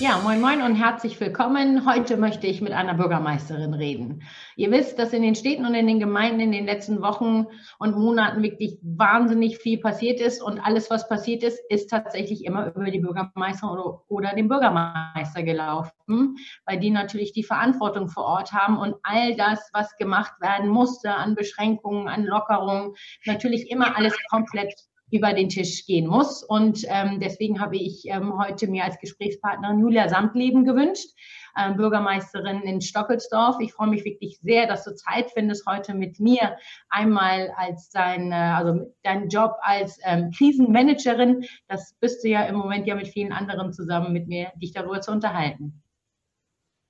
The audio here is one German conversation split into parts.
Ja, moin moin und herzlich willkommen. Heute möchte ich mit einer Bürgermeisterin reden. Ihr wisst, dass in den Städten und in den Gemeinden in den letzten Wochen und Monaten wirklich wahnsinnig viel passiert ist und alles, was passiert ist, ist tatsächlich immer über die Bürgermeisterin oder, oder den Bürgermeister gelaufen, weil die natürlich die Verantwortung vor Ort haben und all das, was gemacht werden musste an Beschränkungen, an Lockerungen, natürlich immer alles komplett über den Tisch gehen muss. Und ähm, deswegen habe ich ähm, heute mir als Gesprächspartnerin Julia Samtleben gewünscht, ähm, Bürgermeisterin in Stockelsdorf. Ich freue mich wirklich sehr, dass du Zeit findest, heute mit mir einmal als dein, also dein Job als ähm, Krisenmanagerin, das bist du ja im Moment ja mit vielen anderen zusammen mit mir, dich darüber zu unterhalten.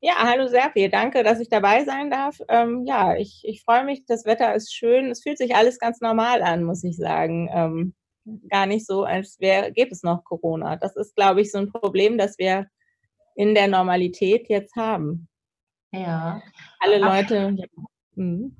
Ja, hallo Serpie, danke, dass ich dabei sein darf. Ähm, ja, ich, ich freue mich, das Wetter ist schön. Es fühlt sich alles ganz normal an, muss ich sagen. Ähm, gar nicht so, als wäre, gäbe es noch Corona. Das ist, glaube ich, so ein Problem, das wir in der Normalität jetzt haben. Ja. Alle Leute. Mhm.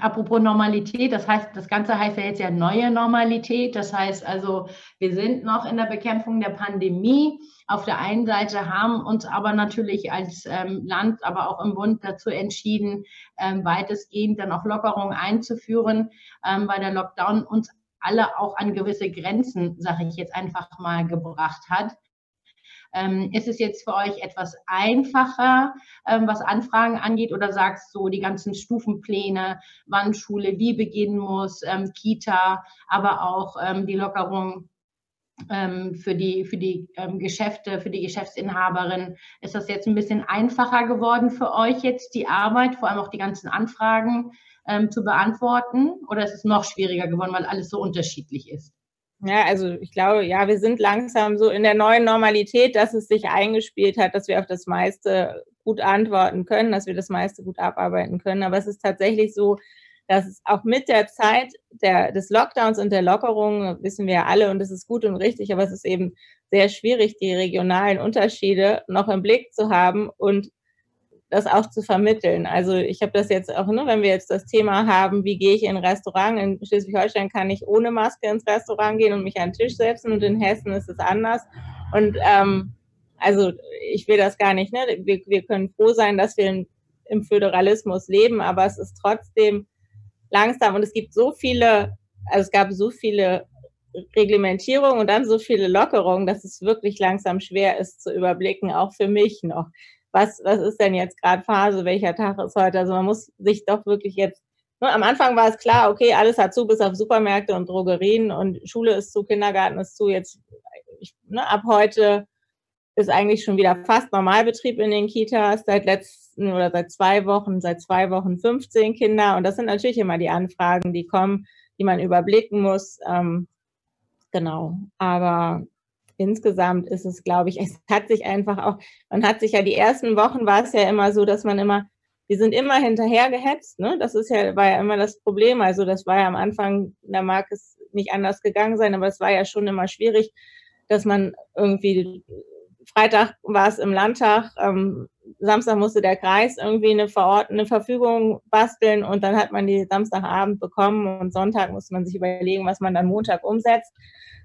Apropos Normalität, das heißt, das Ganze heißt ja jetzt ja neue Normalität. Das heißt also, wir sind noch in der Bekämpfung der Pandemie. Auf der einen Seite haben uns aber natürlich als ähm, Land, aber auch im Bund dazu entschieden, ähm, weitestgehend dann auch Lockerungen einzuführen, ähm, weil der Lockdown uns alle auch an gewisse Grenzen, sage ich jetzt einfach mal, gebracht hat. Ähm, ist es jetzt für euch etwas einfacher, ähm, was Anfragen angeht, oder sagst du, die ganzen Stufenpläne, wann Schule wie beginnen muss, ähm, Kita, aber auch ähm, die Lockerung ähm, für die, für die ähm, Geschäfte, für die Geschäftsinhaberin, ist das jetzt ein bisschen einfacher geworden für euch jetzt, die Arbeit, vor allem auch die ganzen Anfragen ähm, zu beantworten? Oder ist es noch schwieriger geworden, weil alles so unterschiedlich ist? Ja, also ich glaube, ja, wir sind langsam so in der neuen Normalität, dass es sich eingespielt hat, dass wir auf das meiste gut antworten können, dass wir das meiste gut abarbeiten können. Aber es ist tatsächlich so, dass es auch mit der Zeit der, des Lockdowns und der Lockerung, wissen wir ja alle, und das ist gut und richtig, aber es ist eben sehr schwierig, die regionalen Unterschiede noch im Blick zu haben und das auch zu vermitteln. Also ich habe das jetzt auch, ne, wenn wir jetzt das Thema haben, wie gehe ich in ein Restaurant, in Schleswig-Holstein kann ich ohne Maske ins Restaurant gehen und mich an den Tisch setzen und in Hessen ist es anders. Und ähm, also ich will das gar nicht, ne? wir, wir können froh sein, dass wir in, im Föderalismus leben, aber es ist trotzdem langsam und es gibt so viele, also es gab so viele Reglementierungen und dann so viele Lockerungen, dass es wirklich langsam schwer ist zu überblicken, auch für mich noch was, was ist denn jetzt gerade Phase, welcher Tag ist heute? Also man muss sich doch wirklich jetzt, ne, am Anfang war es klar, okay, alles hat zu, bis auf Supermärkte und Drogerien und Schule ist zu, Kindergarten ist zu, jetzt ich, ne, ab heute ist eigentlich schon wieder fast Normalbetrieb in den Kitas, seit letzten oder seit zwei Wochen, seit zwei Wochen 15 Kinder und das sind natürlich immer die Anfragen, die kommen, die man überblicken muss. Ähm, genau, aber insgesamt ist es, glaube ich, es hat sich einfach auch, man hat sich ja die ersten Wochen war es ja immer so, dass man immer, wir sind immer hinterher gehetzt, ne? Das ist ja, war ja immer das Problem. Also das war ja am Anfang, da mag es nicht anders gegangen sein, aber es war ja schon immer schwierig, dass man irgendwie Freitag war es im Landtag, ähm, Samstag musste der Kreis irgendwie eine, Verort eine Verfügung basteln und dann hat man die Samstagabend bekommen und Sonntag musste man sich überlegen, was man dann Montag umsetzt.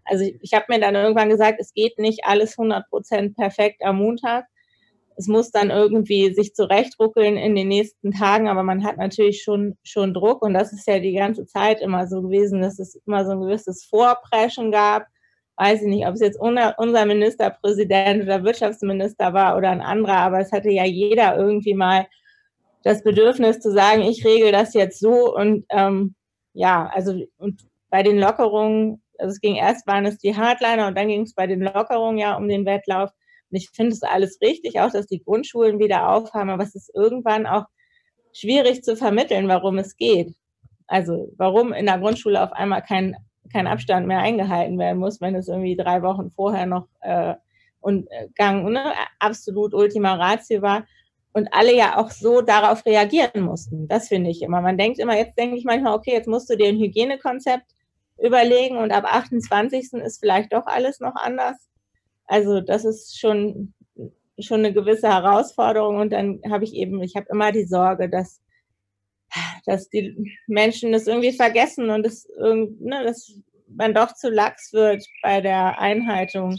Also ich, ich habe mir dann irgendwann gesagt, es geht nicht alles 100 Prozent perfekt am Montag. Es muss dann irgendwie sich zurechtruckeln in den nächsten Tagen, aber man hat natürlich schon, schon Druck und das ist ja die ganze Zeit immer so gewesen, dass es immer so ein gewisses Vorpreschen gab. Weiß ich nicht, ob es jetzt unser Ministerpräsident oder Wirtschaftsminister war oder ein anderer, aber es hatte ja jeder irgendwie mal das Bedürfnis zu sagen, ich regel das jetzt so und ähm, ja, also und bei den Lockerungen also es ging erst, waren es die Hardliner und dann ging es bei den Lockerungen ja um den Wettlauf. Und ich finde es alles richtig, auch dass die Grundschulen wieder aufhaben, aber es ist irgendwann auch schwierig zu vermitteln, warum es geht. Also warum in der Grundschule auf einmal kein, kein Abstand mehr eingehalten werden muss, wenn es irgendwie drei Wochen vorher noch äh, und äh, Gang ne, absolut Ultima Ratio war und alle ja auch so darauf reagieren mussten. Das finde ich immer. Man denkt immer, jetzt denke ich manchmal, okay, jetzt musst du dir ein Hygienekonzept überlegen und ab 28. ist vielleicht doch alles noch anders. Also das ist schon, schon eine gewisse Herausforderung und dann habe ich eben, ich habe immer die Sorge, dass, dass die Menschen das irgendwie vergessen und das, ne, dass man doch zu lax wird bei der Einhaltung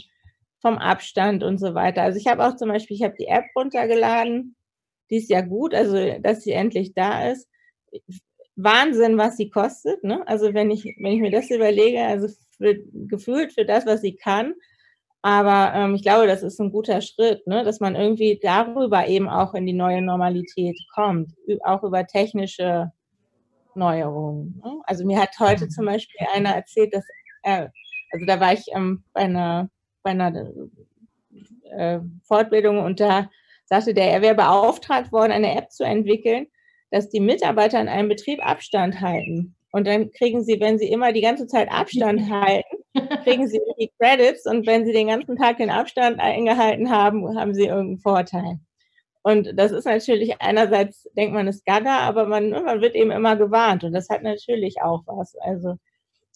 vom Abstand und so weiter. Also ich habe auch zum Beispiel, ich habe die App runtergeladen, die ist ja gut, also dass sie endlich da ist. Wahnsinn, was sie kostet. Ne? Also wenn ich, wenn ich mir das überlege, also für, gefühlt für das, was sie kann. Aber ähm, ich glaube, das ist ein guter Schritt, ne? dass man irgendwie darüber eben auch in die neue Normalität kommt, auch über technische Neuerungen. Ne? Also mir hat heute zum Beispiel einer erzählt, dass er, also da war ich ähm, bei einer, bei einer äh, Fortbildung und da sagte der, er wäre beauftragt worden, eine App zu entwickeln, dass die Mitarbeiter in einem Betrieb Abstand halten. Und dann kriegen sie, wenn sie immer die ganze Zeit Abstand halten, kriegen sie die Credits und wenn sie den ganzen Tag den Abstand eingehalten haben, haben sie irgendeinen Vorteil. Und das ist natürlich einerseits, denkt man, ist gaga, aber man, man wird eben immer gewarnt und das hat natürlich auch was. Also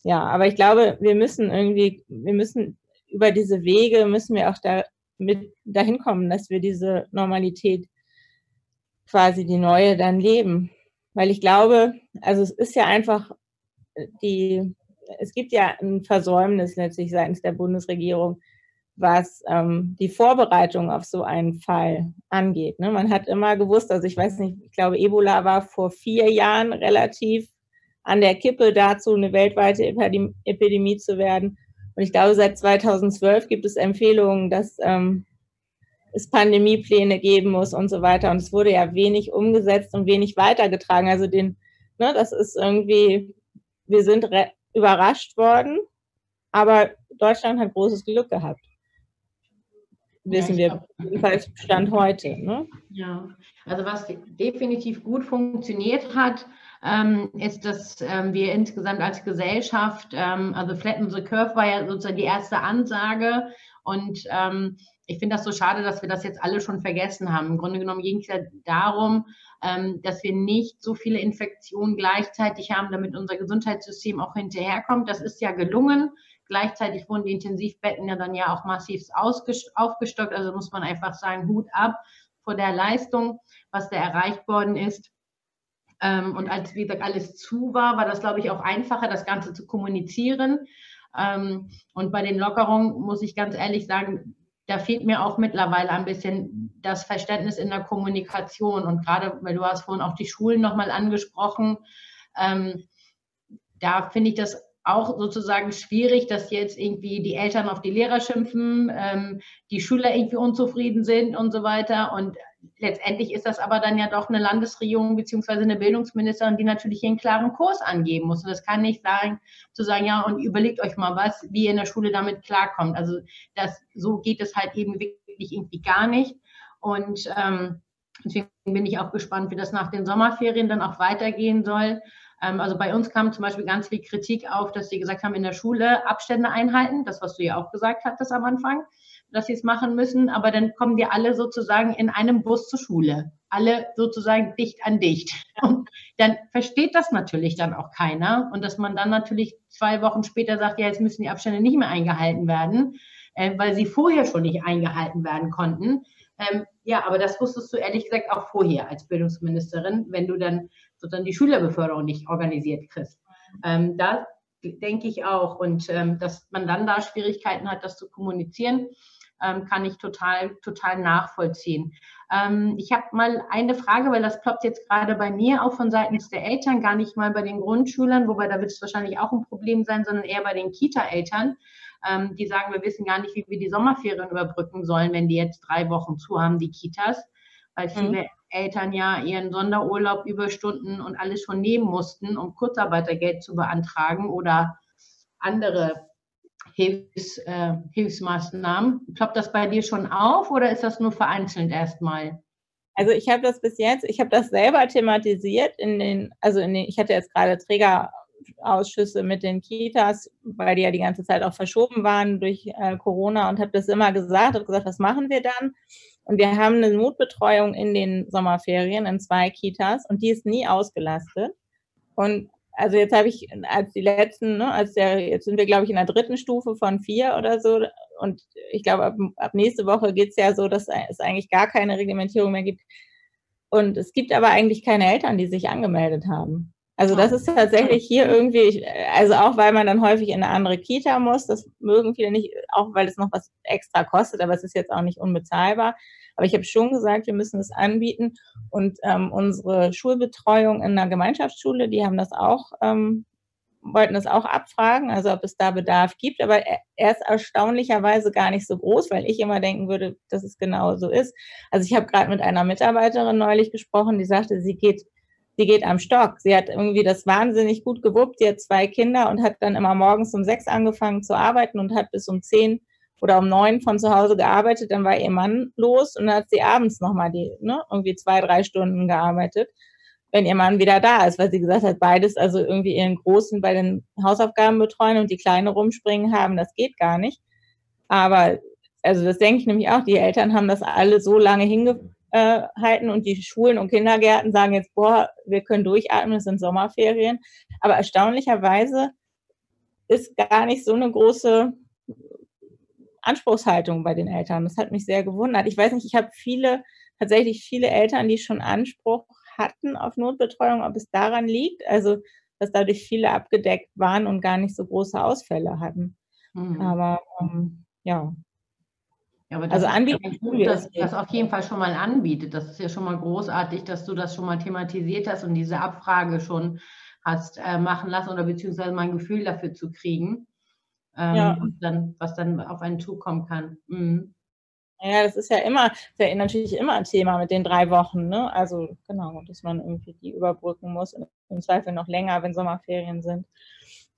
ja, aber ich glaube, wir müssen irgendwie, wir müssen über diese Wege, müssen wir auch da mit dahin kommen, dass wir diese Normalität quasi die neue dann leben. Weil ich glaube, also es ist ja einfach die, es gibt ja ein Versäumnis letztlich seitens der Bundesregierung, was ähm, die Vorbereitung auf so einen Fall angeht. Ne? Man hat immer gewusst, also ich weiß nicht, ich glaube, Ebola war vor vier Jahren relativ an der Kippe dazu, eine weltweite Epidemie zu werden. Und ich glaube, seit 2012 gibt es Empfehlungen, dass ähm, es Pandemiepläne geben muss und so weiter. Und es wurde ja wenig umgesetzt und wenig weitergetragen. Also den, ne, das ist irgendwie, wir sind überrascht worden, aber Deutschland hat großes Glück gehabt. Wissen ja, wir, jedenfalls Stand heute. Ne? Ja, also was definitiv gut funktioniert hat, ähm, ist, dass ähm, wir insgesamt als Gesellschaft, ähm, also Flatten the Curve war ja sozusagen die erste Ansage und ähm, ich finde das so schade, dass wir das jetzt alle schon vergessen haben. Im Grunde genommen ging es ja darum, ähm, dass wir nicht so viele Infektionen gleichzeitig haben, damit unser Gesundheitssystem auch hinterherkommt. Das ist ja gelungen. Gleichzeitig wurden die Intensivbetten ja dann ja auch massiv aufgestockt. Also muss man einfach sagen, Hut ab vor der Leistung, was da erreicht worden ist. Ähm, und als, wie gesagt, alles zu war, war das, glaube ich, auch einfacher, das Ganze zu kommunizieren. Ähm, und bei den Lockerungen muss ich ganz ehrlich sagen, da fehlt mir auch mittlerweile ein bisschen das Verständnis in der Kommunikation. Und gerade, weil du hast vorhin auch die Schulen nochmal angesprochen, ähm, da finde ich das auch sozusagen schwierig, dass jetzt irgendwie die Eltern auf die Lehrer schimpfen, ähm, die Schüler irgendwie unzufrieden sind und so weiter. Und letztendlich ist das aber dann ja doch eine Landesregierung beziehungsweise eine Bildungsministerin, die natürlich hier einen klaren Kurs angeben muss. Und das kann nicht sagen, zu sagen, ja, und überlegt euch mal was, wie ihr in der Schule damit klarkommt. Also das, so geht es halt eben wirklich irgendwie gar nicht. Und ähm, deswegen bin ich auch gespannt, wie das nach den Sommerferien dann auch weitergehen soll. Ähm, also bei uns kam zum Beispiel ganz viel Kritik auf, dass sie gesagt haben, in der Schule Abstände einhalten, das, was du ja auch gesagt hattest am Anfang dass sie es machen müssen, aber dann kommen die alle sozusagen in einem Bus zur Schule. Alle sozusagen dicht an dicht. Und dann versteht das natürlich dann auch keiner. Und dass man dann natürlich zwei Wochen später sagt, ja, jetzt müssen die Abstände nicht mehr eingehalten werden, äh, weil sie vorher schon nicht eingehalten werden konnten. Ähm, ja, aber das wusstest du ehrlich gesagt auch vorher als Bildungsministerin, wenn du dann sozusagen die Schülerbeförderung nicht organisiert kriegst. Ähm, da denke ich auch. Und ähm, dass man dann da Schwierigkeiten hat, das zu kommunizieren ähm, kann ich total, total nachvollziehen. Ähm, ich habe mal eine Frage, weil das ploppt jetzt gerade bei mir auch von seitens der Eltern, gar nicht mal bei den Grundschülern, wobei da wird es wahrscheinlich auch ein Problem sein, sondern eher bei den Kita-Eltern. Ähm, die sagen, wir wissen gar nicht, wie wir die Sommerferien überbrücken sollen, wenn die jetzt drei Wochen zu haben, die Kitas, weil viele mhm. Eltern ja ihren Sonderurlaub, Überstunden und alles schon nehmen mussten, um Kurzarbeitergeld zu beantragen oder andere Hilfs, äh, Hilfsmaßnahmen. Ploppt das bei dir schon auf oder ist das nur vereinzelt erstmal? Also ich habe das bis jetzt, ich habe das selber thematisiert in den, also in den, ich hatte jetzt gerade Trägerausschüsse mit den Kitas, weil die ja die ganze Zeit auch verschoben waren durch äh, Corona und habe das immer gesagt, habe gesagt, was machen wir dann? Und wir haben eine Notbetreuung in den Sommerferien in zwei Kitas und die ist nie ausgelastet. Und also jetzt habe ich als die letzten, ne, als der, jetzt sind wir, glaube ich, in der dritten Stufe von vier oder so. Und ich glaube, ab, ab nächste Woche geht es ja so, dass es eigentlich gar keine Reglementierung mehr gibt. Und es gibt aber eigentlich keine Eltern, die sich angemeldet haben. Also das ist tatsächlich hier irgendwie, also auch weil man dann häufig in eine andere Kita muss, das mögen viele nicht, auch weil es noch was extra kostet, aber es ist jetzt auch nicht unbezahlbar. Aber ich habe schon gesagt, wir müssen es anbieten. Und ähm, unsere Schulbetreuung in einer Gemeinschaftsschule, die haben das auch, ähm, wollten das auch abfragen, also ob es da Bedarf gibt. Aber er ist erstaunlicherweise gar nicht so groß, weil ich immer denken würde, dass es genau so ist. Also ich habe gerade mit einer Mitarbeiterin neulich gesprochen, die sagte, sie geht sie geht am Stock. Sie hat irgendwie das wahnsinnig gut gewuppt. Sie hat zwei Kinder und hat dann immer morgens um sechs angefangen zu arbeiten und hat bis um zehn oder um neun von zu Hause gearbeitet. Dann war ihr Mann los und dann hat sie abends nochmal die, ne, irgendwie zwei, drei Stunden gearbeitet, wenn ihr Mann wieder da ist, weil sie gesagt hat, beides, also irgendwie ihren Großen bei den Hausaufgaben betreuen und die Kleine rumspringen haben, das geht gar nicht. Aber also das denke ich nämlich auch, die Eltern haben das alle so lange hinge äh, halten und die Schulen und Kindergärten sagen jetzt, boah, wir können durchatmen, es sind Sommerferien. Aber erstaunlicherweise ist gar nicht so eine große Anspruchshaltung bei den Eltern. Das hat mich sehr gewundert. Ich weiß nicht, ich habe viele, tatsächlich viele Eltern, die schon Anspruch hatten auf Notbetreuung, ob es daran liegt, also dass dadurch viele abgedeckt waren und gar nicht so große Ausfälle hatten. Mhm. Aber ähm, ja, ja, aber das also anbieten gut, dass das auf jeden Fall schon mal anbietet. Das ist ja schon mal großartig, dass du das schon mal thematisiert hast und diese Abfrage schon hast äh, machen lassen oder beziehungsweise mal ein Gefühl dafür zu kriegen, ähm, ja. was, dann, was dann auf einen zukommen kann. Mhm. Ja, das ist ja immer, ist ja natürlich immer ein Thema mit den drei Wochen, ne? Also genau, dass man irgendwie die überbrücken muss, im Zweifel noch länger, wenn Sommerferien sind.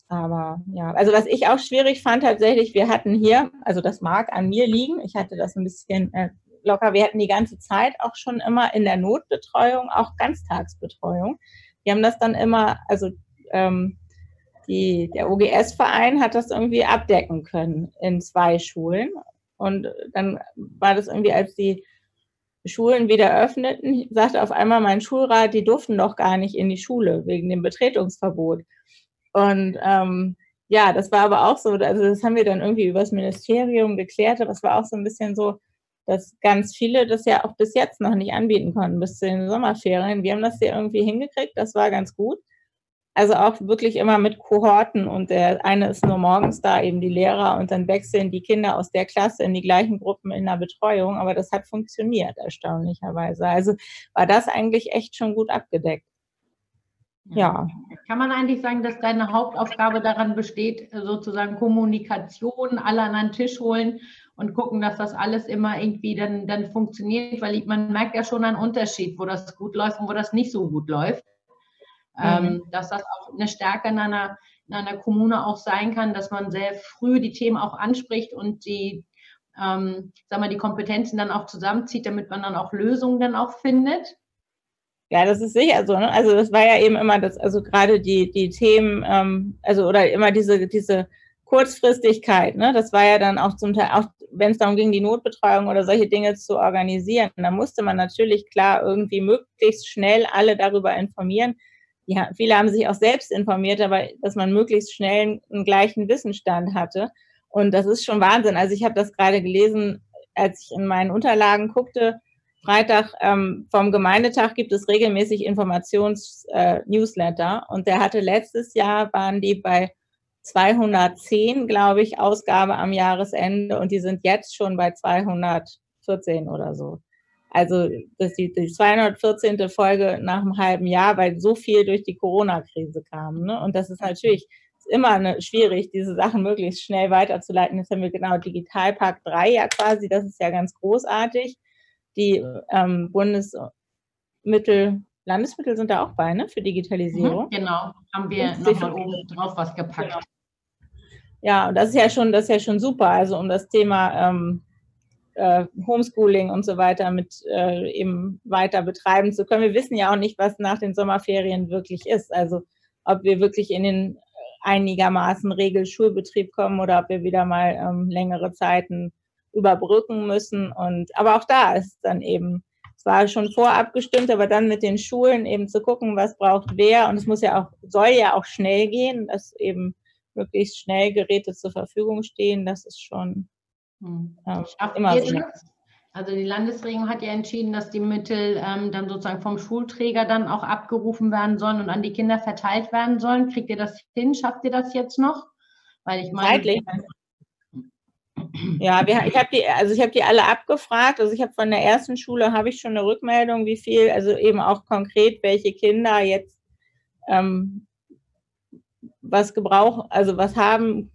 Aber ja, also was ich auch schwierig fand tatsächlich, wir hatten hier, also das mag an mir liegen, ich hatte das ein bisschen äh, locker, wir hatten die ganze Zeit auch schon immer in der Notbetreuung, auch Ganztagsbetreuung. Wir haben das dann immer, also ähm, die, der OGS-Verein hat das irgendwie abdecken können in zwei Schulen. Und dann war das irgendwie, als die Schulen wieder öffneten, sagte auf einmal mein Schulrat, die durften doch gar nicht in die Schule wegen dem Betretungsverbot. Und ähm, ja, das war aber auch so, also das haben wir dann irgendwie übers Ministerium geklärt, aber es war auch so ein bisschen so, dass ganz viele das ja auch bis jetzt noch nicht anbieten konnten, bis zu den Sommerferien. Wir haben das ja irgendwie hingekriegt, das war ganz gut. Also auch wirklich immer mit Kohorten und der eine ist nur morgens da, eben die Lehrer und dann wechseln die Kinder aus der Klasse in die gleichen Gruppen in der Betreuung, aber das hat funktioniert erstaunlicherweise. Also war das eigentlich echt schon gut abgedeckt. Ja. Kann man eigentlich sagen, dass deine Hauptaufgabe daran besteht, sozusagen Kommunikation, alle an einen Tisch holen und gucken, dass das alles immer irgendwie dann, dann funktioniert, weil man merkt ja schon einen Unterschied, wo das gut läuft und wo das nicht so gut läuft. Mhm. Ähm, dass das auch eine Stärke in einer, in einer Kommune auch sein kann, dass man sehr früh die Themen auch anspricht und die, ähm, sag mal, die Kompetenzen dann auch zusammenzieht, damit man dann auch Lösungen dann auch findet. Ja, das ist sicher so. Ne? Also das war ja eben immer das, also gerade die, die Themen, ähm, also oder immer diese, diese Kurzfristigkeit, ne? Das war ja dann auch zum Teil, auch wenn es darum ging, die Notbetreuung oder solche Dinge zu organisieren, da musste man natürlich klar irgendwie möglichst schnell alle darüber informieren. Ja, viele haben sich auch selbst informiert, aber dass man möglichst schnell einen gleichen Wissensstand hatte. Und das ist schon Wahnsinn. Also ich habe das gerade gelesen, als ich in meinen Unterlagen guckte, Freitag ähm, vom Gemeindetag gibt es regelmäßig Informations-Newsletter äh, und der hatte letztes Jahr, waren die bei 210, glaube ich, Ausgabe am Jahresende und die sind jetzt schon bei 214 oder so. Also das die, die 214. Folge nach einem halben Jahr, weil so viel durch die Corona-Krise kam. Ne? Und das ist natürlich immer eine, schwierig, diese Sachen möglichst schnell weiterzuleiten. Jetzt haben wir genau Digitalpark 3 ja quasi, das ist ja ganz großartig die ähm, Bundesmittel, Landesmittel sind da auch bei, ne, für Digitalisierung. Mhm, genau, haben wir nochmal oben drauf was gepackt. Genau. Ja, und das ist ja schon, das ist ja schon super. Also um das Thema ähm, äh, Homeschooling und so weiter mit äh, eben weiter betreiben zu können. Wir wissen ja auch nicht, was nach den Sommerferien wirklich ist. Also ob wir wirklich in den einigermaßen Regelschulbetrieb kommen oder ob wir wieder mal ähm, längere Zeiten überbrücken müssen. Und aber auch da ist dann eben, es war schon vorab gestimmt, aber dann mit den Schulen eben zu gucken, was braucht wer. Und es muss ja auch, soll ja auch schnell gehen, dass eben möglichst schnell Geräte zur Verfügung stehen. Das ist schon hm. äh, immer so. Also die Landesregierung hat ja entschieden, dass die Mittel ähm, dann sozusagen vom Schulträger dann auch abgerufen werden sollen und an die Kinder verteilt werden sollen. Kriegt ihr das hin? Schafft ihr das jetzt noch? Weil ich meine. Zeitlich. Ja, wir, ich habe die, also ich habe die alle abgefragt. Also ich habe von der ersten Schule habe ich schon eine Rückmeldung, wie viel, also eben auch konkret, welche Kinder jetzt ähm, was gebrauchen, also was haben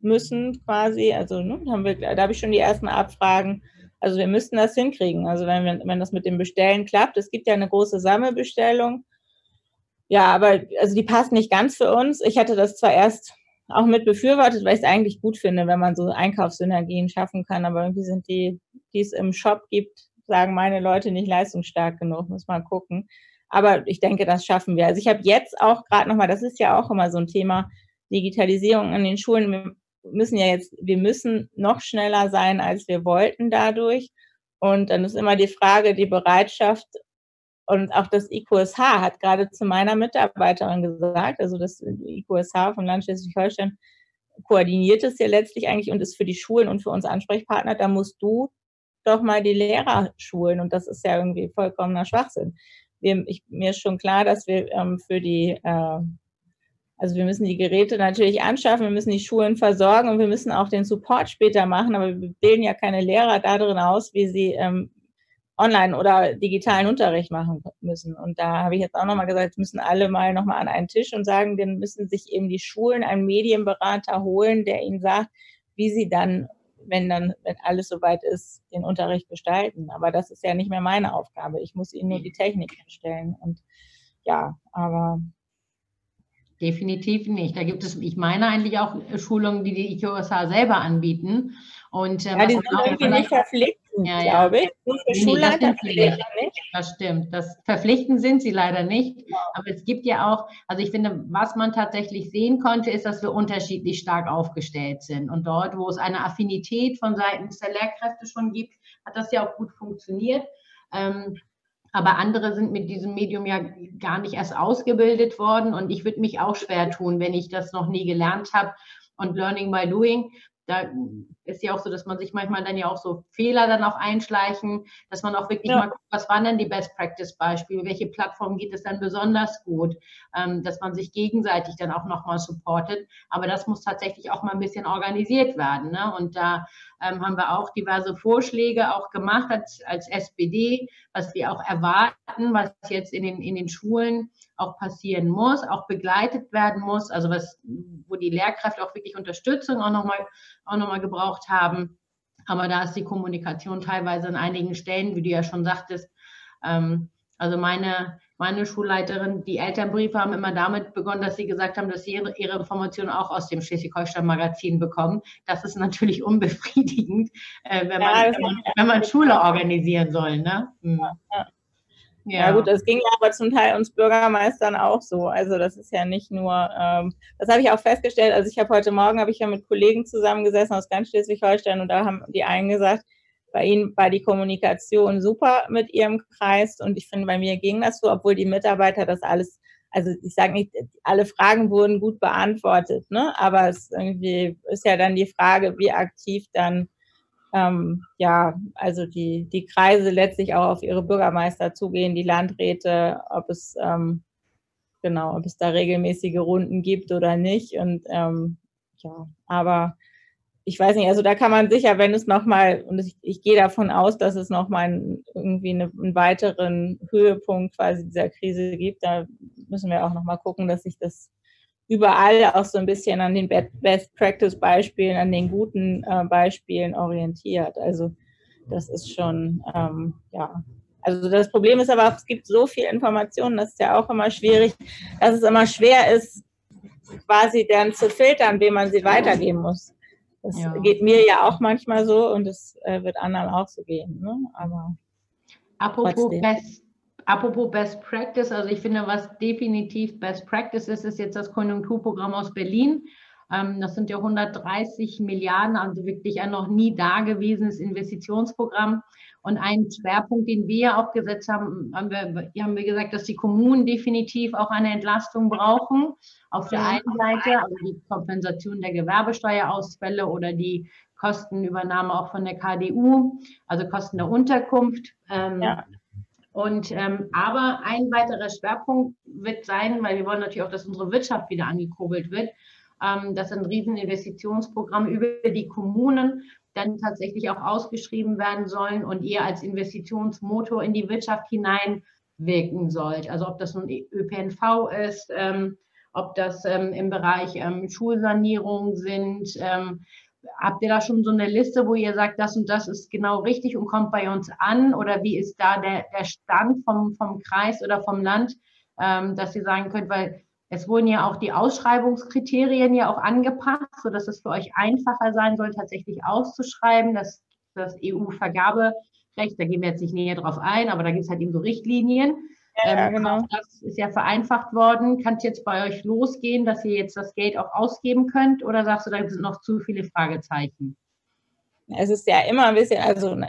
müssen quasi. Also ne, haben wir, da habe ich schon die ersten Abfragen. Also wir müssten das hinkriegen. Also wenn, wir, wenn das mit dem Bestellen klappt, es gibt ja eine große Sammelbestellung. Ja, aber also die passt nicht ganz für uns. Ich hatte das zwar erst auch mit befürwortet, weil ich es eigentlich gut finde, wenn man so Einkaufssynergien schaffen kann, aber irgendwie sind die, die es im Shop gibt, sagen meine Leute nicht leistungsstark genug, muss man gucken. Aber ich denke, das schaffen wir. Also ich habe jetzt auch gerade nochmal, das ist ja auch immer so ein Thema, Digitalisierung in den Schulen. Wir müssen ja jetzt, wir müssen noch schneller sein, als wir wollten dadurch. Und dann ist immer die Frage, die Bereitschaft und auch das IQSH hat gerade zu meiner Mitarbeiterin gesagt, also das IQSH von Land Schleswig-Holstein koordiniert es ja letztlich eigentlich und ist für die Schulen und für uns Ansprechpartner, da musst du doch mal die Lehrer schulen und das ist ja irgendwie vollkommener Schwachsinn. Wir, ich, mir ist schon klar, dass wir ähm, für die, äh, also wir müssen die Geräte natürlich anschaffen, wir müssen die Schulen versorgen und wir müssen auch den Support später machen, aber wir bilden ja keine Lehrer darin aus, wie sie ähm, online oder digitalen Unterricht machen müssen. Und da habe ich jetzt auch nochmal gesagt, müssen alle mal nochmal an einen Tisch und sagen, dann müssen sich eben die Schulen einen Medienberater holen, der ihnen sagt, wie sie dann wenn dann, wenn alles soweit ist, den Unterricht gestalten. Aber das ist ja nicht mehr meine Aufgabe. Ich muss ihnen nur die Technik hinstellen. Und ja, aber Definitiv nicht. Da gibt es, ich meine eigentlich auch Schulungen, die die IQSH selber anbieten. Und, äh, ja, die sind irgendwie nicht verpflichtend, ja, ja. glaube ich. Nur für Schulleiter vielleicht nicht. Das stimmt. Das verpflichtend sind sie leider nicht. Ja. Aber es gibt ja auch, also ich finde, was man tatsächlich sehen konnte, ist, dass wir unterschiedlich stark aufgestellt sind. Und dort, wo es eine Affinität von Seiten der Lehrkräfte schon gibt, hat das ja auch gut funktioniert. Ähm, aber andere sind mit diesem Medium ja gar nicht erst ausgebildet worden. Und ich würde mich auch schwer tun, wenn ich das noch nie gelernt habe. Und Learning by Doing, da ist ja auch so, dass man sich manchmal dann ja auch so Fehler dann auch einschleichen, dass man auch wirklich ja. mal guckt, was waren denn die Best Practice Beispiele, welche Plattform geht es dann besonders gut, ähm, dass man sich gegenseitig dann auch nochmal supportet. Aber das muss tatsächlich auch mal ein bisschen organisiert werden. Ne? Und da ähm, haben wir auch diverse Vorschläge auch gemacht als, als SPD, was wir auch erwarten, was jetzt in den, in den Schulen auch passieren muss, auch begleitet werden muss, also was, wo die Lehrkräfte auch wirklich Unterstützung auch nochmal auch noch mal gebraucht haben. Aber da ist die Kommunikation teilweise an einigen Stellen, wie du ja schon sagtest, ähm, also meine, meine Schulleiterin, die Elternbriefe haben immer damit begonnen, dass sie gesagt haben, dass sie ihre, ihre Informationen auch aus dem Schleswig-Holstein-Magazin bekommen. Das ist natürlich unbefriedigend, äh, wenn, ja, man, wenn, man, wenn, man, Schule organisieren soll. Ne? Hm. Ja. Ja. Ja. gut, das ging aber zum Teil uns Bürgermeistern auch so. Also das ist ja nicht nur, ähm, das habe ich auch festgestellt. Also ich habe heute Morgen habe ich ja mit Kollegen zusammengesessen aus ganz Schleswig-Holstein und da haben die einen gesagt, bei ihnen war die Kommunikation super mit ihrem Kreis und ich finde, bei mir ging das so, obwohl die Mitarbeiter das alles, also ich sage nicht, alle Fragen wurden gut beantwortet, ne? aber es irgendwie ist ja dann die Frage, wie aktiv dann ähm, ja, also die, die Kreise letztlich auch auf ihre Bürgermeister zugehen, die Landräte, ob es ähm, genau, ob es da regelmäßige Runden gibt oder nicht. Und ähm, ja, aber ich weiß nicht, also da kann man sicher, wenn es nochmal, und ich, ich gehe davon aus, dass es nochmal irgendwie eine, einen weiteren Höhepunkt quasi dieser Krise gibt, da müssen wir auch nochmal gucken, dass sich das überall auch so ein bisschen an den Best Practice Beispielen, an den guten äh, Beispielen orientiert. Also das ist schon, ähm, ja. Also das Problem ist aber, es gibt so viel Informationen, das ist ja auch immer schwierig, dass es immer schwer ist, quasi dann zu filtern, wem man sie weitergeben muss. Das ja. geht mir ja auch manchmal so und es äh, wird anderen auch so gehen. Ne? Aber Apropos Best Apropos Best Practice, also ich finde, was definitiv Best Practice ist, ist jetzt das Konjunkturprogramm aus Berlin. Ähm, das sind ja 130 Milliarden, also wirklich ein noch nie dagewesenes Investitionsprogramm. Und ein Schwerpunkt, den wir auch gesetzt haben, haben wir, haben wir gesagt, dass die Kommunen definitiv auch eine Entlastung brauchen. Auf der einen Seite, also die Kompensation der Gewerbesteuerausfälle oder die Kostenübernahme auch von der KDU, also Kosten der Unterkunft. Ähm, ja. Und ähm, aber ein weiterer Schwerpunkt wird sein, weil wir wollen natürlich auch, dass unsere Wirtschaft wieder angekurbelt wird, ähm, dass ein Rieseninvestitionsprogramm über die Kommunen dann tatsächlich auch ausgeschrieben werden sollen und ihr als Investitionsmotor in die Wirtschaft hineinwirken sollt. Also ob das nun ÖPNV ist, ähm, ob das ähm, im Bereich ähm, Schulsanierung sind, ähm, Habt ihr da schon so eine Liste, wo ihr sagt, das und das ist genau richtig und kommt bei uns an? Oder wie ist da der, der Stand vom, vom Kreis oder vom Land, ähm, dass ihr sagen könnt, weil es wurden ja auch die Ausschreibungskriterien ja auch angepasst, sodass es für euch einfacher sein soll, tatsächlich auszuschreiben. Das, das EU-Vergaberecht, da gehen wir jetzt nicht näher drauf ein, aber da gibt es halt eben so Richtlinien. Ja, ähm, genau. Das ist ja vereinfacht worden. Kann es jetzt bei euch losgehen, dass ihr jetzt das Geld auch ausgeben könnt? Oder sagst du, da sind noch zu viele Fragezeichen? Es ist ja immer ein bisschen, also äh,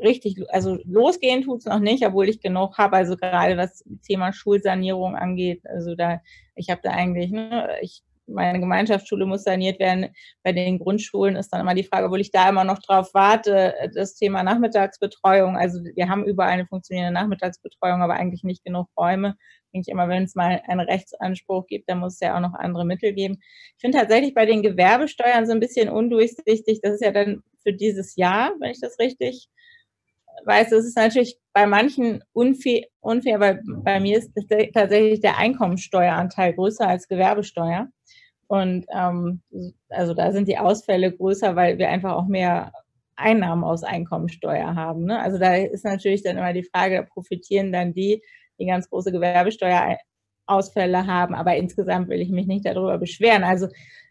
richtig, also losgehen tut es noch nicht, obwohl ich genug habe. Also gerade was Thema Schulsanierung angeht, also da, ich habe da eigentlich, ne, ich meine Gemeinschaftsschule muss saniert werden. Bei den Grundschulen ist dann immer die Frage, obwohl ich da immer noch drauf warte, das Thema Nachmittagsbetreuung. Also wir haben überall eine funktionierende Nachmittagsbetreuung, aber eigentlich nicht genug Räume. Ich immer, wenn es mal einen Rechtsanspruch gibt, dann muss es ja auch noch andere Mittel geben. Ich finde tatsächlich bei den Gewerbesteuern so ein bisschen undurchsichtig. Das ist ja dann für dieses Jahr, wenn ich das richtig weiß, das ist natürlich bei manchen unfair, unfair weil bei mir ist tatsächlich der Einkommensteueranteil größer als Gewerbesteuer. Und ähm, also da sind die Ausfälle größer, weil wir einfach auch mehr Einnahmen aus Einkommensteuer haben. Ne? Also da ist natürlich dann immer die Frage, profitieren dann die, die ganz große Gewerbesteuerausfälle haben. Aber insgesamt will ich mich nicht darüber beschweren. Also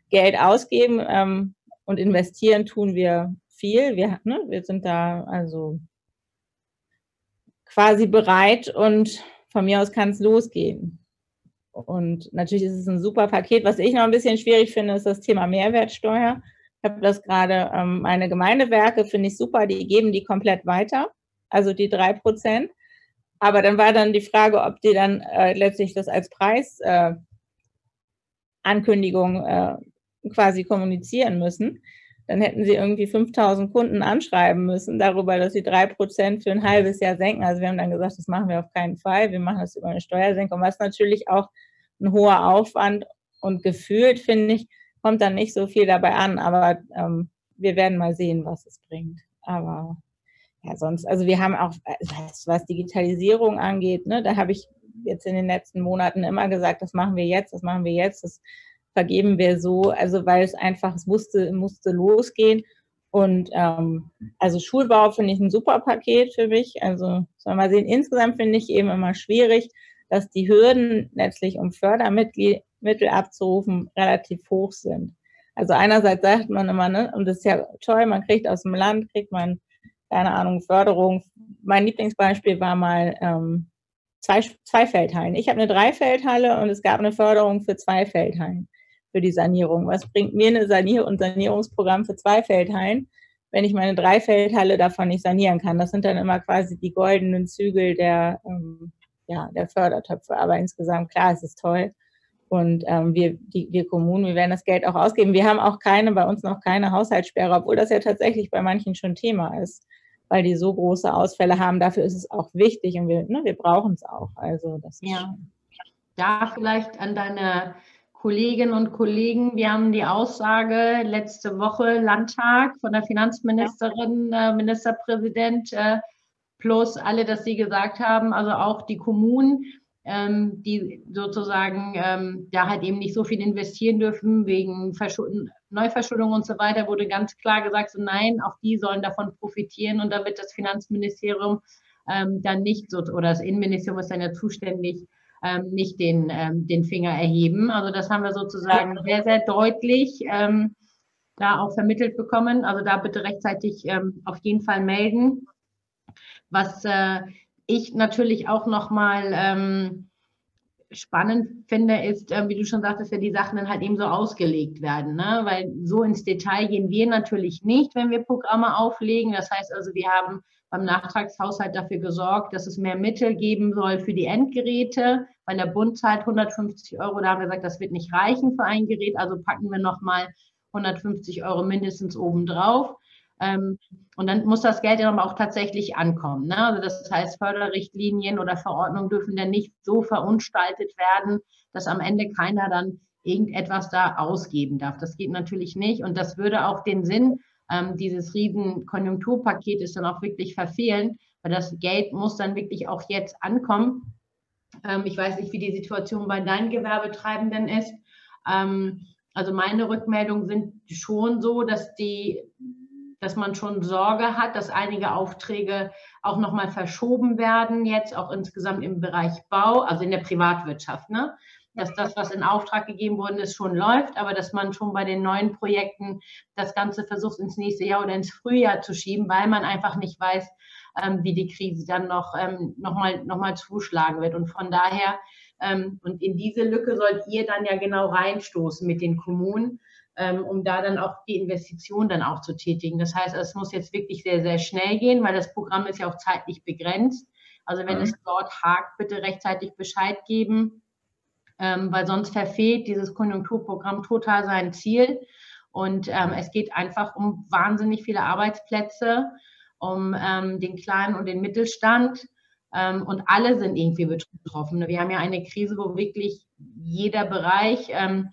Geld ausgeben ähm, und investieren tun wir viel. Wir, ne, wir sind da also quasi bereit und von mir aus kann es losgehen. Und natürlich ist es ein super Paket. Was ich noch ein bisschen schwierig finde, ist das Thema Mehrwertsteuer. Ich habe das gerade, ähm, meine Gemeindewerke finde ich super, die geben die komplett weiter, also die drei Prozent. Aber dann war dann die Frage, ob die dann äh, letztlich das als Preisankündigung äh, äh, quasi kommunizieren müssen dann hätten sie irgendwie 5000 Kunden anschreiben müssen darüber, dass sie drei Prozent für ein halbes Jahr senken. Also wir haben dann gesagt, das machen wir auf keinen Fall. Wir machen das über eine Steuersenkung, was natürlich auch ein hoher Aufwand und gefühlt, finde ich, kommt dann nicht so viel dabei an. Aber ähm, wir werden mal sehen, was es bringt. Aber ja, sonst, also wir haben auch, was Digitalisierung angeht, ne, da habe ich jetzt in den letzten Monaten immer gesagt, das machen wir jetzt, das machen wir jetzt. Das vergeben wir so, also weil es einfach, es musste, musste losgehen. Und ähm, also Schulbau finde ich ein super Paket für mich. Also soll mal sehen, insgesamt finde ich eben immer schwierig, dass die Hürden letztlich, um Fördermittel abzurufen, relativ hoch sind. Also einerseits sagt man immer, ne, und das ist ja toll, man kriegt aus dem Land, kriegt man, keine Ahnung, Förderung. Mein Lieblingsbeispiel war mal ähm, zwei, zwei Feldhallen. Ich habe eine Dreifeldhalle und es gab eine Förderung für zwei Feldhallen für die Sanierung. Was bringt mir eine Sanier- und Sanierungsprogramm für zwei Feldhallen, wenn ich meine drei Feldhalle davon nicht sanieren kann? Das sind dann immer quasi die goldenen Zügel der, ähm, ja, der Fördertöpfe. Aber insgesamt, klar, es ist toll. Und ähm, wir, die, wir Kommunen, wir werden das Geld auch ausgeben. Wir haben auch keine, bei uns noch keine Haushaltssperre, obwohl das ja tatsächlich bei manchen schon Thema ist, weil die so große Ausfälle haben. Dafür ist es auch wichtig und wir, ne, wir brauchen es auch. Also das ja. Da vielleicht an deine Kolleginnen und Kollegen, wir haben die Aussage letzte Woche Landtag von der Finanzministerin, äh, Ministerpräsident äh, plus alle, dass sie gesagt haben, also auch die Kommunen, ähm, die sozusagen ähm, da halt eben nicht so viel investieren dürfen wegen Verschulden, Neuverschuldung und so weiter, wurde ganz klar gesagt, so nein, auch die sollen davon profitieren und da wird das Finanzministerium ähm, dann nicht so, oder das Innenministerium ist dann ja zuständig, ähm, nicht den, ähm, den Finger erheben. Also das haben wir sozusagen sehr, sehr deutlich ähm, da auch vermittelt bekommen. Also da bitte rechtzeitig ähm, auf jeden Fall melden. Was äh, ich natürlich auch nochmal ähm, spannend finde, ist, äh, wie du schon sagtest, wenn die Sachen dann halt eben so ausgelegt werden. Ne? Weil so ins Detail gehen wir natürlich nicht, wenn wir Programme auflegen. Das heißt also, wir haben beim Nachtragshaushalt dafür gesorgt, dass es mehr Mittel geben soll für die Endgeräte, weil der Bund zahlt 150 Euro. Da haben wir gesagt, das wird nicht reichen für ein Gerät, also packen wir nochmal 150 Euro mindestens obendrauf. Ähm, und dann muss das Geld ja aber auch tatsächlich ankommen. Ne? Also das heißt, Förderrichtlinien oder Verordnungen dürfen dann nicht so verunstaltet werden, dass am Ende keiner dann irgendetwas da ausgeben darf. Das geht natürlich nicht. Und das würde auch den Sinn ähm, dieses riesen Konjunkturpaketes dann auch wirklich verfehlen, weil das Geld muss dann wirklich auch jetzt ankommen. Ähm, ich weiß nicht, wie die Situation bei deinen Gewerbetreibenden ist. Ähm, also meine Rückmeldungen sind schon so, dass die dass man schon Sorge hat, dass einige Aufträge auch nochmal verschoben werden, jetzt auch insgesamt im Bereich Bau, also in der Privatwirtschaft, ne? dass das, was in Auftrag gegeben worden ist, schon läuft, aber dass man schon bei den neuen Projekten das Ganze versucht, ins nächste Jahr oder ins Frühjahr zu schieben, weil man einfach nicht weiß, ähm, wie die Krise dann noch, ähm, noch, mal, noch mal zuschlagen wird. Und von daher, ähm, und in diese Lücke sollt ihr dann ja genau reinstoßen mit den Kommunen, ähm, um da dann auch die Investition dann auch zu tätigen. Das heißt, es muss jetzt wirklich sehr, sehr schnell gehen, weil das Programm ist ja auch zeitlich begrenzt. Also wenn mhm. es dort hakt, bitte rechtzeitig Bescheid geben, ähm, weil sonst verfehlt dieses Konjunkturprogramm total sein Ziel. Und ähm, es geht einfach um wahnsinnig viele Arbeitsplätze, um ähm, den kleinen und den Mittelstand. Ähm, und alle sind irgendwie betroffen. Wir haben ja eine Krise, wo wirklich jeder Bereich ähm,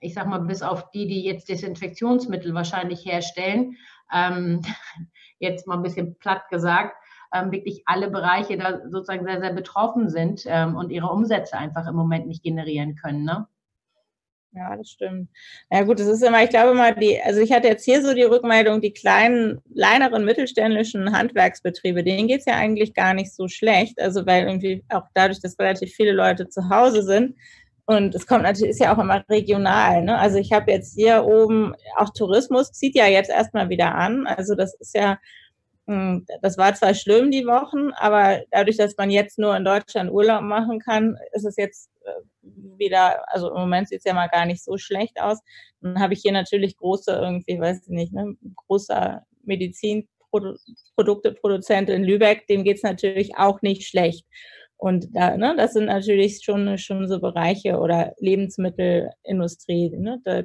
ich sag mal, bis auf die, die jetzt Desinfektionsmittel wahrscheinlich herstellen, ähm, jetzt mal ein bisschen platt gesagt, ähm, wirklich alle Bereiche da sozusagen sehr, sehr betroffen sind ähm, und ihre Umsätze einfach im Moment nicht generieren können. Ne? Ja, das stimmt. Ja gut, das ist immer, ich glaube mal, die, also ich hatte jetzt hier so die Rückmeldung, die kleinen, kleineren mittelständischen Handwerksbetriebe, denen geht es ja eigentlich gar nicht so schlecht. Also weil irgendwie auch dadurch, dass relativ viele Leute zu Hause sind, und es kommt natürlich, ist ja auch immer regional. Ne? Also ich habe jetzt hier oben, auch Tourismus zieht ja jetzt erstmal wieder an. Also das ist ja, hm, das war zwar schlimm die Wochen, aber dadurch, dass man jetzt nur in Deutschland Urlaub machen kann, ist es jetzt äh, wieder, also im Moment sieht es ja mal gar nicht so schlecht aus. Dann habe ich hier natürlich große, irgendwie, weiß ich nicht, ne, großer Medizinprodukteproduzent in Lübeck, dem geht es natürlich auch nicht schlecht. Und da, ne, das sind natürlich schon, schon so Bereiche oder Lebensmittelindustrie. Ne, da,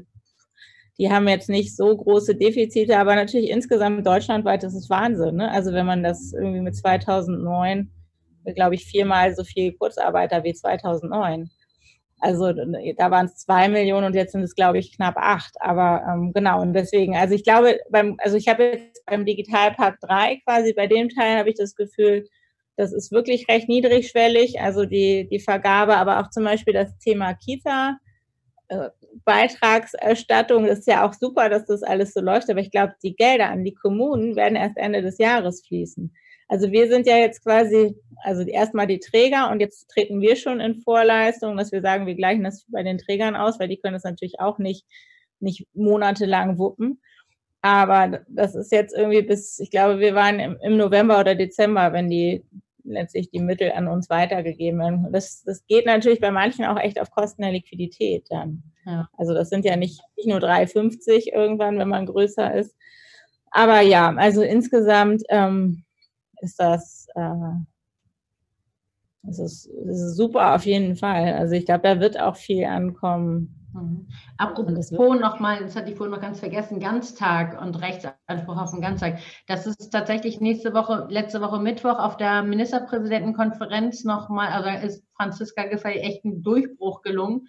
die haben jetzt nicht so große Defizite, aber natürlich insgesamt deutschlandweit ist es Wahnsinn. Ne? Also wenn man das irgendwie mit 2009, glaube ich, viermal so viel Kurzarbeiter wie 2009. Also da waren es zwei Millionen und jetzt sind es, glaube ich, knapp acht. Aber ähm, genau, und deswegen, also ich glaube, beim, also ich habe jetzt beim Digitalpark 3 quasi, bei dem Teil habe ich das Gefühl, das ist wirklich recht niedrigschwellig, also die, die Vergabe, aber auch zum Beispiel das Thema Kita. Äh, Beitragserstattung ist ja auch super, dass das alles so läuft, aber ich glaube, die Gelder an die Kommunen werden erst Ende des Jahres fließen. Also wir sind ja jetzt quasi, also erstmal die Träger und jetzt treten wir schon in Vorleistung, dass wir sagen, wir gleichen das bei den Trägern aus, weil die können das natürlich auch nicht, nicht monatelang wuppen. Aber das ist jetzt irgendwie bis, ich glaube, wir waren im, im November oder Dezember, wenn die letztlich die Mittel an uns weitergegeben werden. Das, das geht natürlich bei manchen auch echt auf Kosten der Liquidität dann. Ja. Also das sind ja nicht, nicht nur 3,50 irgendwann, wenn man größer ist. Aber ja, also insgesamt ähm, ist das, äh, das, ist, das ist super auf jeden Fall. Also ich glaube, da wird auch viel ankommen. Mhm. Apropos nochmal, das hatte ich vorhin noch ganz vergessen, Ganztag und Rechtsanspruch auf den Ganztag. Das ist tatsächlich nächste Woche, letzte Woche Mittwoch auf der Ministerpräsidentenkonferenz nochmal, also ist Franziska Giffey echt ein Durchbruch gelungen,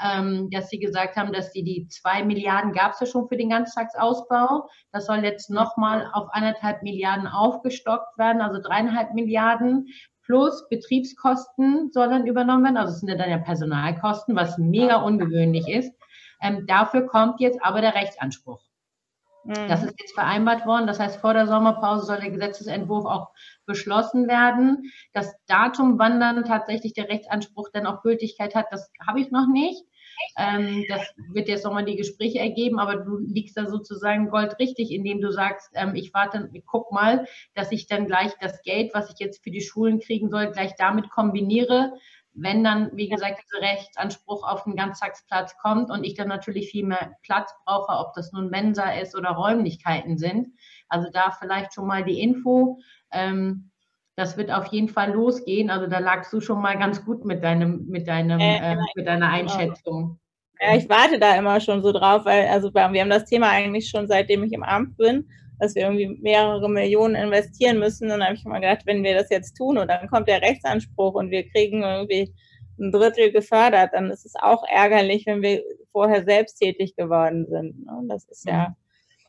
ähm, dass sie gesagt haben, dass die, die zwei Milliarden gab es ja schon für den Ganztagsausbau. Das soll jetzt nochmal auf anderthalb Milliarden aufgestockt werden, also dreieinhalb Milliarden plus Betriebskosten sollen übernommen werden. Also es sind ja dann ja Personalkosten, was mega ungewöhnlich ist. Ähm, dafür kommt jetzt aber der Rechtsanspruch. Mhm. Das ist jetzt vereinbart worden. Das heißt, vor der Sommerpause soll der Gesetzesentwurf auch beschlossen werden. Das Datum, wann dann tatsächlich der Rechtsanspruch dann auch Gültigkeit hat, das habe ich noch nicht. Ähm, das wird jetzt nochmal die Gespräche ergeben, aber du liegst da sozusagen goldrichtig, indem du sagst, ähm, ich warte, ich guck mal, dass ich dann gleich das Geld, was ich jetzt für die Schulen kriegen soll, gleich damit kombiniere. Wenn dann, wie gesagt, dieser Rechtsanspruch auf den Ganztagsplatz kommt und ich dann natürlich viel mehr Platz brauche, ob das nun Mensa ist oder Räumlichkeiten sind. Also da vielleicht schon mal die Info. Ähm, das wird auf jeden Fall losgehen. Also da lagst du schon mal ganz gut mit deinem, mit deinem, äh, äh, mit deiner Einschätzung. Ja, ich warte da immer schon so drauf, weil also wir haben das Thema eigentlich schon seitdem ich im Amt bin. dass wir irgendwie mehrere Millionen investieren müssen. Und dann habe ich immer gedacht, wenn wir das jetzt tun und dann kommt der Rechtsanspruch und wir kriegen irgendwie ein Drittel gefördert, dann ist es auch ärgerlich, wenn wir vorher selbst tätig geworden sind. Ne? Das ist ja,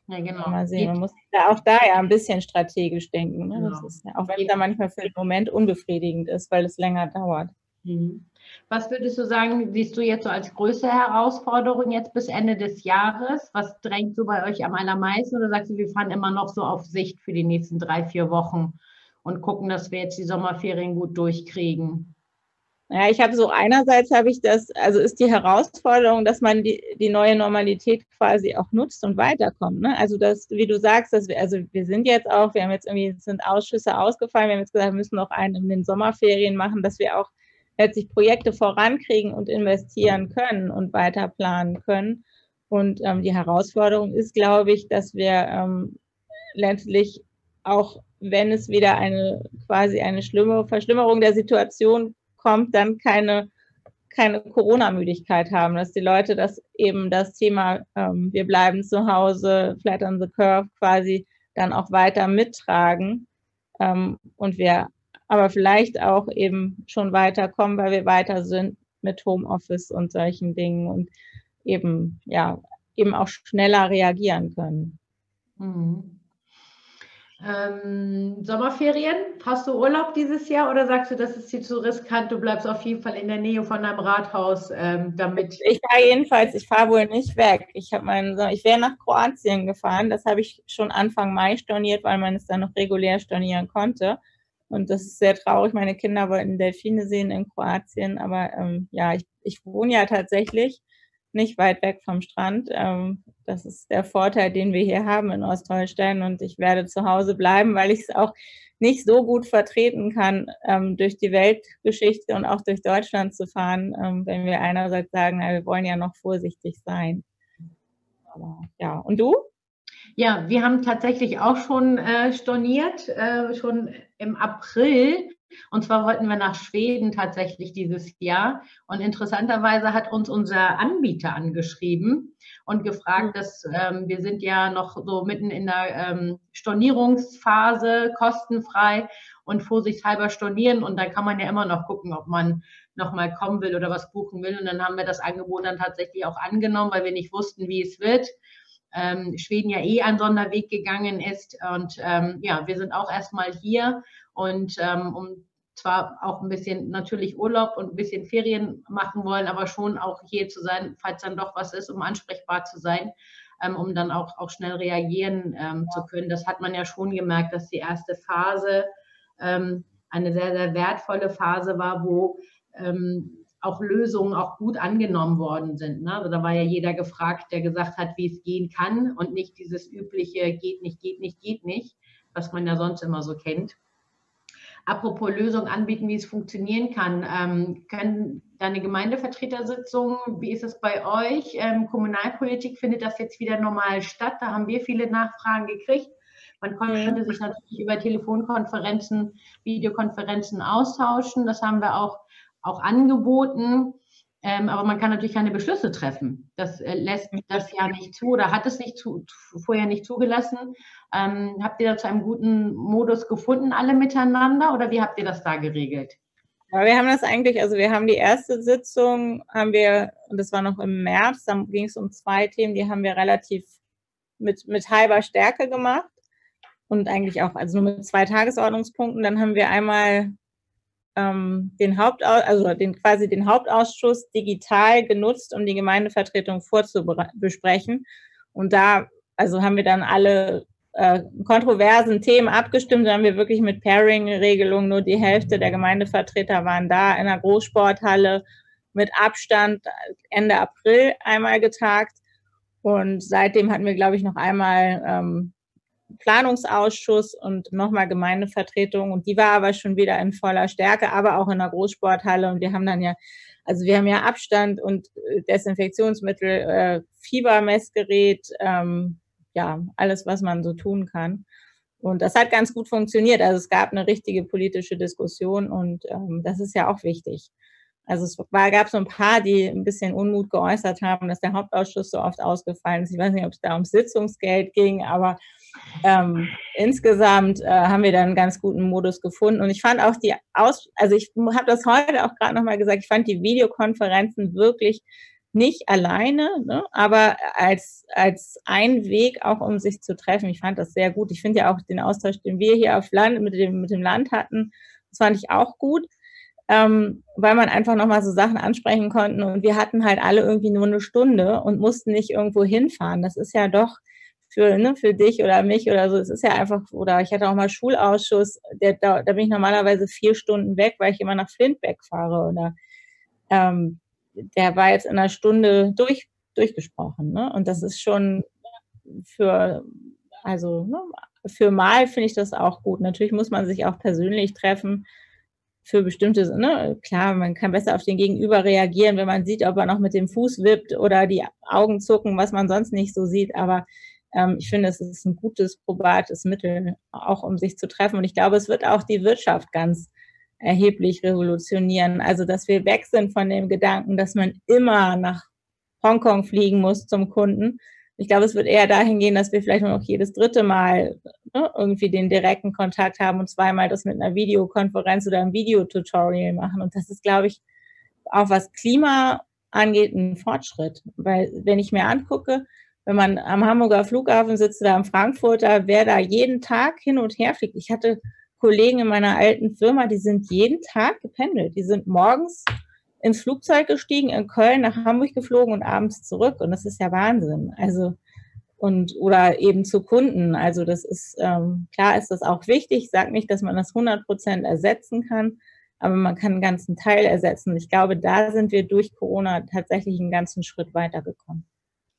ja genau. Mal sehen. Man muss da auch da ja ein bisschen strategisch denken. Ne? Genau. Ja, auch wenn es da manchmal für den Moment unbefriedigend ist, weil es länger dauert. Mhm. Was würdest du sagen, siehst du jetzt so als größte Herausforderung jetzt bis Ende des Jahres? Was drängt so bei euch am allermeisten? Oder sagst du, wir fahren immer noch so auf Sicht für die nächsten drei, vier Wochen und gucken, dass wir jetzt die Sommerferien gut durchkriegen? Ja, ich habe so einerseits habe ich das, also ist die Herausforderung, dass man die, die neue Normalität quasi auch nutzt und weiterkommt. Ne? Also das, wie du sagst, dass wir, also wir sind jetzt auch, wir haben jetzt irgendwie, sind Ausschüsse ausgefallen, wir haben jetzt gesagt, wir müssen noch einen in den Sommerferien machen, dass wir auch letztlich Projekte vorankriegen und investieren können und weiter planen können. Und ähm, die Herausforderung ist, glaube ich, dass wir ähm, letztlich auch, wenn es wieder eine quasi eine schlimme Verschlimmerung der Situation kommt, dann keine keine Corona-Müdigkeit haben, dass die Leute das eben das Thema, ähm, wir bleiben zu Hause, Flat on the Curve quasi dann auch weiter mittragen ähm, und wir aber vielleicht auch eben schon weiterkommen, weil wir weiter sind mit Homeoffice und solchen Dingen und eben, ja, eben auch schneller reagieren können. Mhm. Ähm, Sommerferien, hast du Urlaub dieses Jahr oder sagst du, das ist dir zu riskant, du bleibst auf jeden Fall in der Nähe von deinem Rathaus, ähm, damit. Ich fahre jedenfalls, ich fahre wohl nicht weg. Ich habe meinen, ich wäre nach Kroatien gefahren, das habe ich schon Anfang Mai storniert, weil man es dann noch regulär stornieren konnte. Und das ist sehr traurig. Meine Kinder wollten Delfine sehen in Kroatien, aber ähm, ja, ich, ich wohne ja tatsächlich nicht weit weg vom Strand. Ähm, das ist der Vorteil, den wir hier haben in Ostholstein. Und ich werde zu Hause bleiben, weil ich es auch nicht so gut vertreten kann, ähm, durch die Weltgeschichte und auch durch Deutschland zu fahren, ähm, wenn wir einerseits sagen, na, wir wollen ja noch vorsichtig sein. Aber, ja, und du? Ja, wir haben tatsächlich auch schon äh, storniert, äh, schon im April. Und zwar wollten wir nach Schweden tatsächlich dieses Jahr. Und interessanterweise hat uns unser Anbieter angeschrieben und gefragt, dass ähm, wir sind ja noch so mitten in der ähm, Stornierungsphase, kostenfrei und vorsichtshalber stornieren. Und da kann man ja immer noch gucken, ob man nochmal kommen will oder was buchen will. Und dann haben wir das Angebot dann tatsächlich auch angenommen, weil wir nicht wussten, wie es wird ähm, Schweden ja eh einen Sonderweg gegangen ist. Und ähm, ja, wir sind auch erstmal hier und ähm, um zwar auch ein bisschen natürlich Urlaub und ein bisschen Ferien machen wollen, aber schon auch hier zu sein, falls dann doch was ist, um ansprechbar zu sein, ähm, um dann auch, auch schnell reagieren ähm, zu können. Das hat man ja schon gemerkt, dass die erste Phase ähm, eine sehr, sehr wertvolle Phase war, wo ähm, auch Lösungen auch gut angenommen worden sind. Ne? Also da war ja jeder gefragt, der gesagt hat, wie es gehen kann und nicht dieses übliche geht nicht, geht nicht, geht nicht, was man ja sonst immer so kennt. Apropos Lösungen anbieten, wie es funktionieren kann. Ähm, können deine Gemeindevertretersitzungen, wie ist es bei euch? Ähm, Kommunalpolitik findet das jetzt wieder normal statt? Da haben wir viele Nachfragen gekriegt. Man konnte sich natürlich über Telefonkonferenzen, Videokonferenzen austauschen. Das haben wir auch auch angeboten. Ähm, aber man kann natürlich keine Beschlüsse treffen. Das äh, lässt das ja nicht zu oder hat es nicht zu, vorher nicht zugelassen. Ähm, habt ihr da zu einem guten Modus gefunden, alle miteinander, oder wie habt ihr das da geregelt? Ja, wir haben das eigentlich, also wir haben die erste Sitzung, haben wir, und das war noch im März, dann ging es um zwei Themen, die haben wir relativ mit, mit halber Stärke gemacht und eigentlich auch, also nur mit zwei Tagesordnungspunkten. Dann haben wir einmal ähm, den Hauptau also den quasi den Hauptausschuss digital genutzt, um die Gemeindevertretung vorzubesprechen. Und da also haben wir dann alle äh, kontroversen Themen abgestimmt. Da haben wir wirklich mit Pairing-Regelungen nur die Hälfte der Gemeindevertreter waren da in der Großsporthalle mit Abstand Ende April einmal getagt. Und seitdem hatten wir, glaube ich, noch einmal ähm, Planungsausschuss und nochmal Gemeindevertretung. Und die war aber schon wieder in voller Stärke, aber auch in der Großsporthalle. Und wir haben dann ja, also wir haben ja Abstand und äh, Desinfektionsmittel, äh, Fiebermessgerät, ähm, ja, alles, was man so tun kann. Und das hat ganz gut funktioniert. Also es gab eine richtige politische Diskussion und ähm, das ist ja auch wichtig. Also es war, gab so ein paar, die ein bisschen Unmut geäußert haben, dass der Hauptausschuss so oft ausgefallen ist. Ich weiß nicht, ob es da ums Sitzungsgeld ging, aber ähm, insgesamt äh, haben wir da einen ganz guten Modus gefunden. Und ich fand auch die Aus, also ich habe das heute auch gerade nochmal gesagt, ich fand die Videokonferenzen wirklich nicht alleine, ne, aber als, als ein Weg auch, um sich zu treffen. Ich fand das sehr gut. Ich finde ja auch den Austausch, den wir hier auf Land, mit dem, mit dem Land hatten, das fand ich auch gut, ähm, weil man einfach nochmal so Sachen ansprechen konnten. Und wir hatten halt alle irgendwie nur eine Stunde und mussten nicht irgendwo hinfahren. Das ist ja doch für, ne, für dich oder mich oder so. Es ist ja einfach, oder ich hatte auch mal Schulausschuss, der, da, da bin ich normalerweise vier Stunden weg, weil ich immer nach Flint wegfahre. Oder ähm, der war jetzt in einer Stunde durch, durchgesprochen. Ne? Und das ist schon für, also ne, für mal finde ich das auch gut. Natürlich muss man sich auch persönlich treffen für bestimmte, ne, klar, man kann besser auf den Gegenüber reagieren, wenn man sieht, ob er noch mit dem Fuß wippt oder die Augen zucken, was man sonst nicht so sieht. Aber ähm, ich finde, es ist ein gutes, probates Mittel, auch um sich zu treffen. Und ich glaube, es wird auch die Wirtschaft ganz erheblich revolutionieren. Also, dass wir weg sind von dem Gedanken, dass man immer nach Hongkong fliegen muss zum Kunden. Ich glaube, es wird eher dahin gehen, dass wir vielleicht nur noch jedes dritte Mal ne, irgendwie den direkten Kontakt haben und zweimal das mit einer Videokonferenz oder einem Videotutorial machen. Und das ist, glaube ich, auch was Klima angeht, ein Fortschritt. Weil wenn ich mir angucke, wenn man am Hamburger Flughafen sitzt oder am Frankfurter, wer da jeden Tag hin und her fliegt. Ich hatte Kollegen in meiner alten Firma, die sind jeden Tag gependelt. Die sind morgens ins Flugzeug gestiegen, in Köln nach Hamburg geflogen und abends zurück. Und das ist ja Wahnsinn. Also, und, oder eben zu Kunden. Also, das ist, ähm, klar ist das auch wichtig. Ich sage nicht, dass man das 100 Prozent ersetzen kann, aber man kann einen ganzen Teil ersetzen. Ich glaube, da sind wir durch Corona tatsächlich einen ganzen Schritt weitergekommen.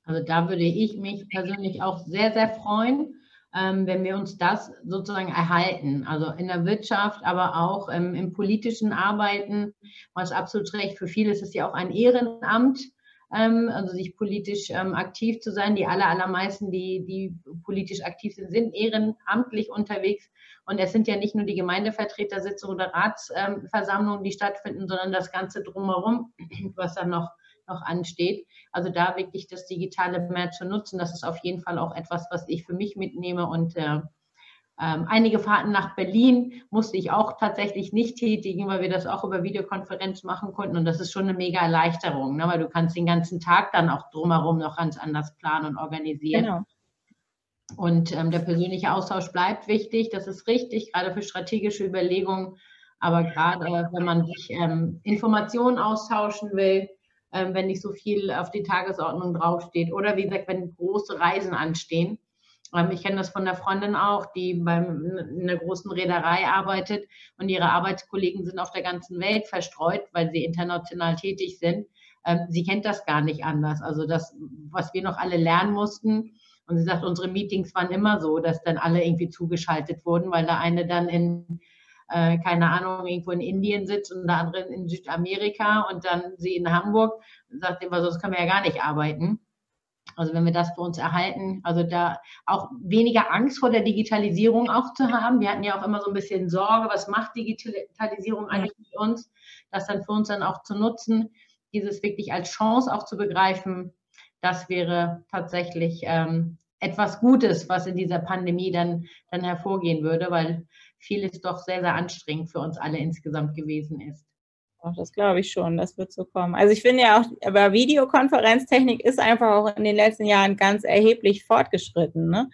Also da würde ich mich persönlich auch sehr, sehr freuen, ähm, wenn wir uns das sozusagen erhalten. Also in der Wirtschaft, aber auch ähm, im politischen Arbeiten. Was absolut recht. Für viele ist es ja auch ein Ehrenamt, also sich politisch ähm, aktiv zu sein. Die aller, allermeisten, die, die politisch aktiv sind, sind ehrenamtlich unterwegs. Und es sind ja nicht nur die Gemeindevertretersitzungen oder Ratsversammlungen, die stattfinden, sondern das Ganze drumherum, was dann noch noch ansteht. Also da wirklich das Digitale mehr zu nutzen, das ist auf jeden Fall auch etwas, was ich für mich mitnehme und äh, ähm, einige Fahrten nach Berlin musste ich auch tatsächlich nicht tätigen, weil wir das auch über Videokonferenz machen konnten. Und das ist schon eine mega Erleichterung, ne? weil du kannst den ganzen Tag dann auch drumherum noch ganz anders planen und organisieren. Genau. Und ähm, der persönliche Austausch bleibt wichtig. Das ist richtig, gerade für strategische Überlegungen. Aber gerade äh, wenn man sich ähm, Informationen austauschen will, ähm, wenn nicht so viel auf die Tagesordnung draufsteht. Oder wie gesagt, wenn große Reisen anstehen. Ähm, ich kenne das von der Freundin auch, die beim, in einer großen Reederei arbeitet und ihre Arbeitskollegen sind auf der ganzen Welt verstreut, weil sie international tätig sind. Ähm, sie kennt das gar nicht anders. Also das, was wir noch alle lernen mussten, und sie sagt, unsere Meetings waren immer so, dass dann alle irgendwie zugeschaltet wurden, weil der eine dann in äh, keine Ahnung, irgendwo in Indien sitzt und der andere in Südamerika und dann sie in Hamburg, sagt immer, sonst können wir ja gar nicht arbeiten. Also wenn wir das bei uns erhalten, also da auch weniger Angst vor der Digitalisierung auch zu haben. Wir hatten ja auch immer so ein bisschen Sorge, was macht Digitalisierung eigentlich mit uns, das dann für uns dann auch zu nutzen, dieses wirklich als Chance auch zu begreifen, das wäre tatsächlich ähm, etwas Gutes, was in dieser Pandemie dann, dann hervorgehen würde, weil vieles doch sehr, sehr anstrengend für uns alle insgesamt gewesen ist. Ach, das glaube ich schon, das wird so kommen. Also ich finde ja auch, aber Videokonferenztechnik ist einfach auch in den letzten Jahren ganz erheblich fortgeschritten. Ne?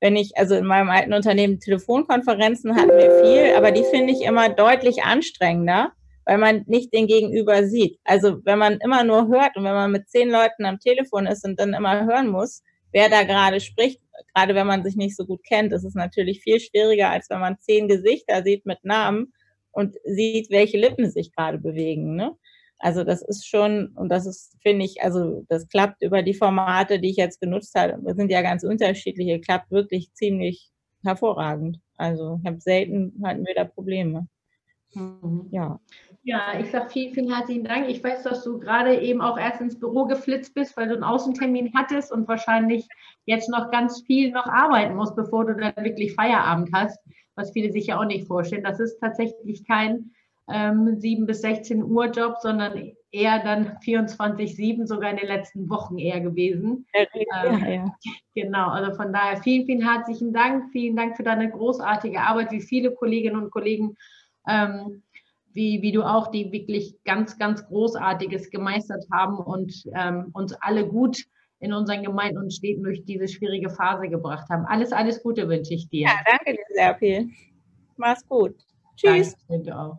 Wenn ich, also in meinem alten Unternehmen Telefonkonferenzen hatten wir viel, aber die finde ich immer deutlich anstrengender, weil man nicht den Gegenüber sieht. Also wenn man immer nur hört und wenn man mit zehn Leuten am Telefon ist und dann immer hören muss, wer da gerade spricht, gerade wenn man sich nicht so gut kennt, ist es natürlich viel schwieriger, als wenn man zehn Gesichter sieht mit Namen und sieht, welche Lippen sich gerade bewegen. Ne? Also das ist schon, und das ist, finde ich, also das klappt über die Formate, die ich jetzt genutzt habe, sind ja ganz unterschiedliche, klappt wirklich ziemlich hervorragend. Also ich habe selten hatten wir da Probleme. Mhm. Ja. Ja, ich sage vielen, vielen herzlichen Dank. Ich weiß, dass du gerade eben auch erst ins Büro geflitzt bist, weil du einen Außentermin hattest und wahrscheinlich jetzt noch ganz viel noch arbeiten musst, bevor du dann wirklich Feierabend hast, was viele sich ja auch nicht vorstellen. Das ist tatsächlich kein ähm, 7 bis 16 Uhr Job, sondern eher dann 24-7, sogar in den letzten Wochen eher gewesen. Ja, ähm, ja. Genau, also von daher vielen, vielen herzlichen Dank. Vielen Dank für deine großartige Arbeit, wie viele Kolleginnen und Kollegen, ähm, wie, wie du auch, die wirklich ganz, ganz Großartiges gemeistert haben und ähm, uns alle gut in unseren Gemeinden und Städten durch diese schwierige Phase gebracht haben. Alles, alles Gute wünsche ich dir. Ja, danke dir sehr viel. Mach's gut. Tschüss. Danke, auch.